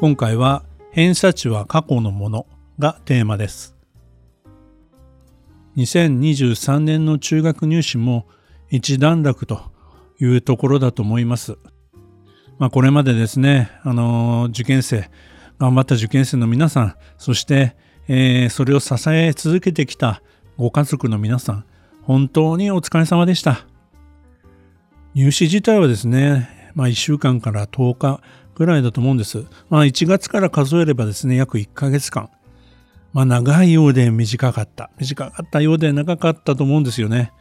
今回は偏差値は過去のものがテーマです。2023年の中学入試も一段落というところだと思います。まあこれまでですねあの受験生頑張った受験生の皆さんそして、えー、それを支え続けてきたご家族の皆さん本当にお疲れ様でした。入試自体はですねまあ1週間から10日ぐらいだと思うんです。まあ1月から数えればですね、約1ヶ月間。まあ長いようで短かった。短かったようで長かったと思うんですよね。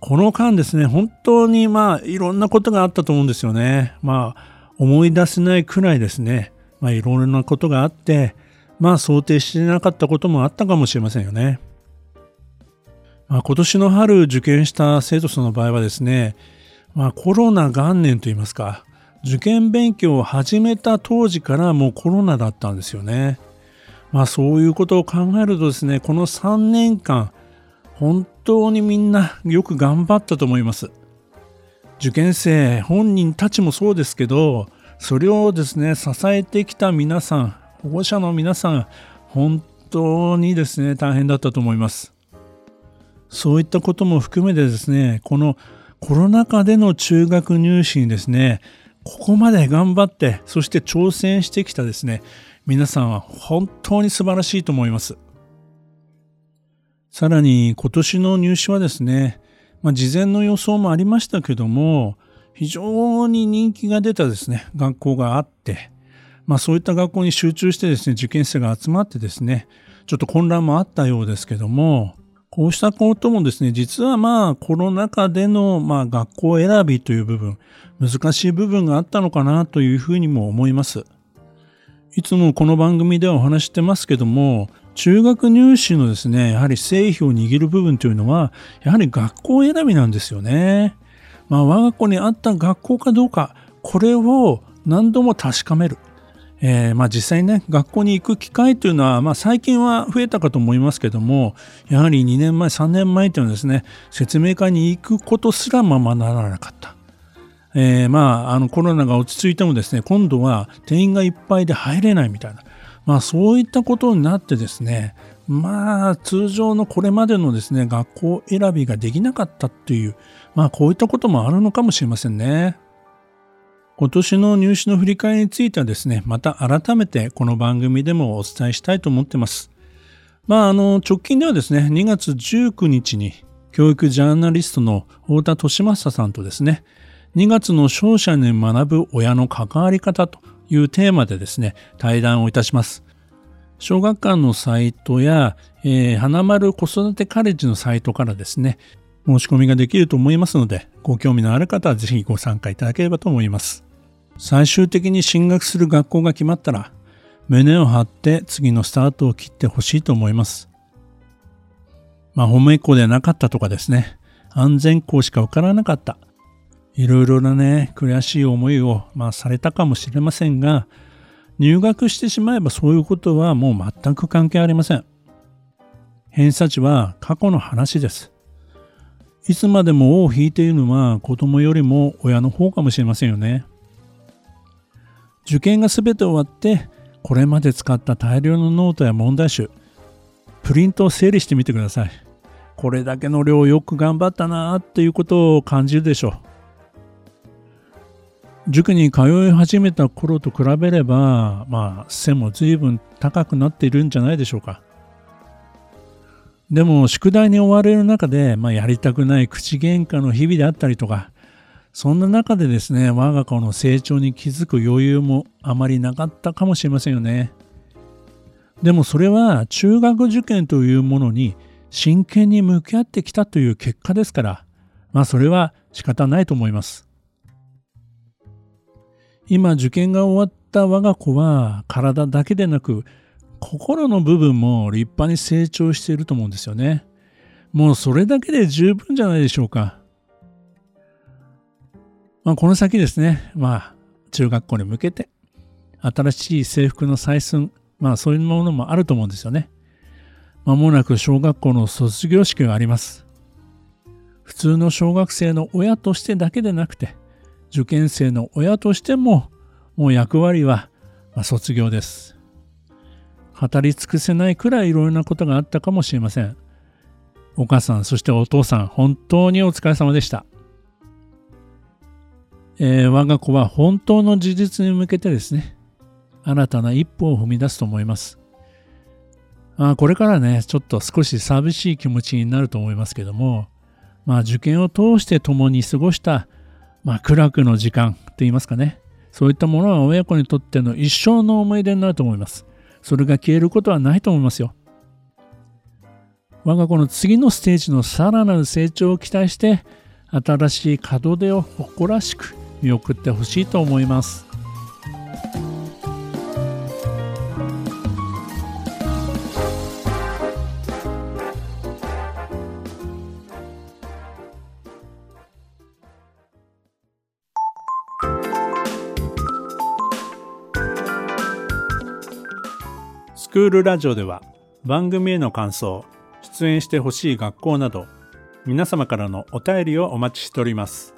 この間ですね、本当にまあいろんなことがあったと思うんですよね。まあ思い出せないくらいですね、まあいろんなことがあって、まあ想定してなかったこともあったかもしれませんよね。まあ、今年の春受験した生徒さんの場合はですね、まあコロナ元年といいますか、受験勉強を始めた当時からもうコロナだったんですよね。まあそういうことを考えるとですね、この3年間、本当にみんなよく頑張ったと思います。受験生本人たちもそうですけど、それをですね、支えてきた皆さん、保護者の皆さん、本当にですね、大変だったと思います。そういったことも含めてですね、このコロナ禍での中学入試にですね、ここまで頑張って、そして挑戦してきたですね、皆さんは本当に素晴らしいと思います。さらに今年の入試はですね、まあ、事前の予想もありましたけども、非常に人気が出たですね、学校があって、まあそういった学校に集中してですね、受験生が集まってですね、ちょっと混乱もあったようですけども、こうしたこともですね、実はまあコロナ禍でのまあ学校選びという部分、難しい部分があったのかなというふうにも思います。いつもこの番組ではお話してますけども、中学入試のですね、やはり成否を握る部分というのは、やはり学校選びなんですよね。まあ我が子に合った学校かどうか、これを何度も確かめる。えー、まあ実際にね、学校に行く機会というのは、まあ最近は増えたかと思いますけども、やはり2年前、3年前というのはですね、説明会に行くことすらままならなかった。えー、まあ、あのコロナが落ち着いてもですね、今度は定員がいっぱいで入れないみたいな、まあそういったことになってですね、まあ通常のこれまでのですね、学校選びができなかったっていう、まあこういったこともあるのかもしれませんね。今年の入試の振り返りについてはですね、また改めてこの番組でもお伝えしたいと思ってます。まあ、あの、直近ではですね、2月19日に教育ジャーナリストの太田利正さんとですね、2月の勝者に学ぶ親の関わり方というテーマでですね、対談をいたします。小学館のサイトや、えー、花丸子育てカレッジのサイトからですね、申し込みができると思いますので、ご興味のある方はぜひご参加いただければと思います。最終的に進学する学校が決まったら、胸を張って次のスタートを切ってほしいと思います。まあ、ホームエコーでなかったとかですね、安全校しか受からなかった。いろいろなね、悔しい思いを、まあ、されたかもしれませんが、入学してしまえばそういうことはもう全く関係ありません。偏差値は過去の話です。いつまでも尾を引いているのは子供よりも親の方かもしれませんよね。受験が全て終わってこれまで使った大量のノートや問題集プリントを整理してみてください。これだけの量よく頑張ったなっていうことを感じるでしょう。塾に通い始めた頃と比べればまあ背も随分高くなっているんじゃないでしょうか。でも宿題に追われる中で、まあ、やりたくない口喧嘩の日々であったりとかそんな中でですね、我が子の成長に気づく余裕もあまりなかったかもしれませんよね。でもそれは中学受験というものに真剣に向き合ってきたという結果ですから、まあそれは仕方ないと思います。今受験が終わっった我が子は体だけでなく心の部分も立派に成長していると思うんですよね。もうそれだけで十分じゃないでしょうか。まあ、この先ですね、まあ、中学校に向けて新しい制服の採寸、まあそういうものもあると思うんですよね。まもなく小学校の卒業式があります。普通の小学生の親としてだけでなくて、受験生の親としても、もう役割は、ま卒業です。語り尽くせないくらいいろいろなことがあったかもしれません。お母さん、そしてお父さん、本当にお疲れ様でした。えー、我が子は本当の事実に向けてですね、新たな一歩を踏み出すと思います。あこれからね、ちょっと少し寂しい気持ちになると思いますけども、まあ受験を通して共に過ごした、まあ苦楽の時間といいますかね、そういったものは親子にとっての一生の思い出になると思います。それが消えることはないと思いますよ。我が子の次のステージのさらなる成長を期待して、新しい門出を誇らしく見送ってほしいと思います。スクールラジオでは番組への感想、出演してほしい学校など皆様からのお便りをお待ちしております。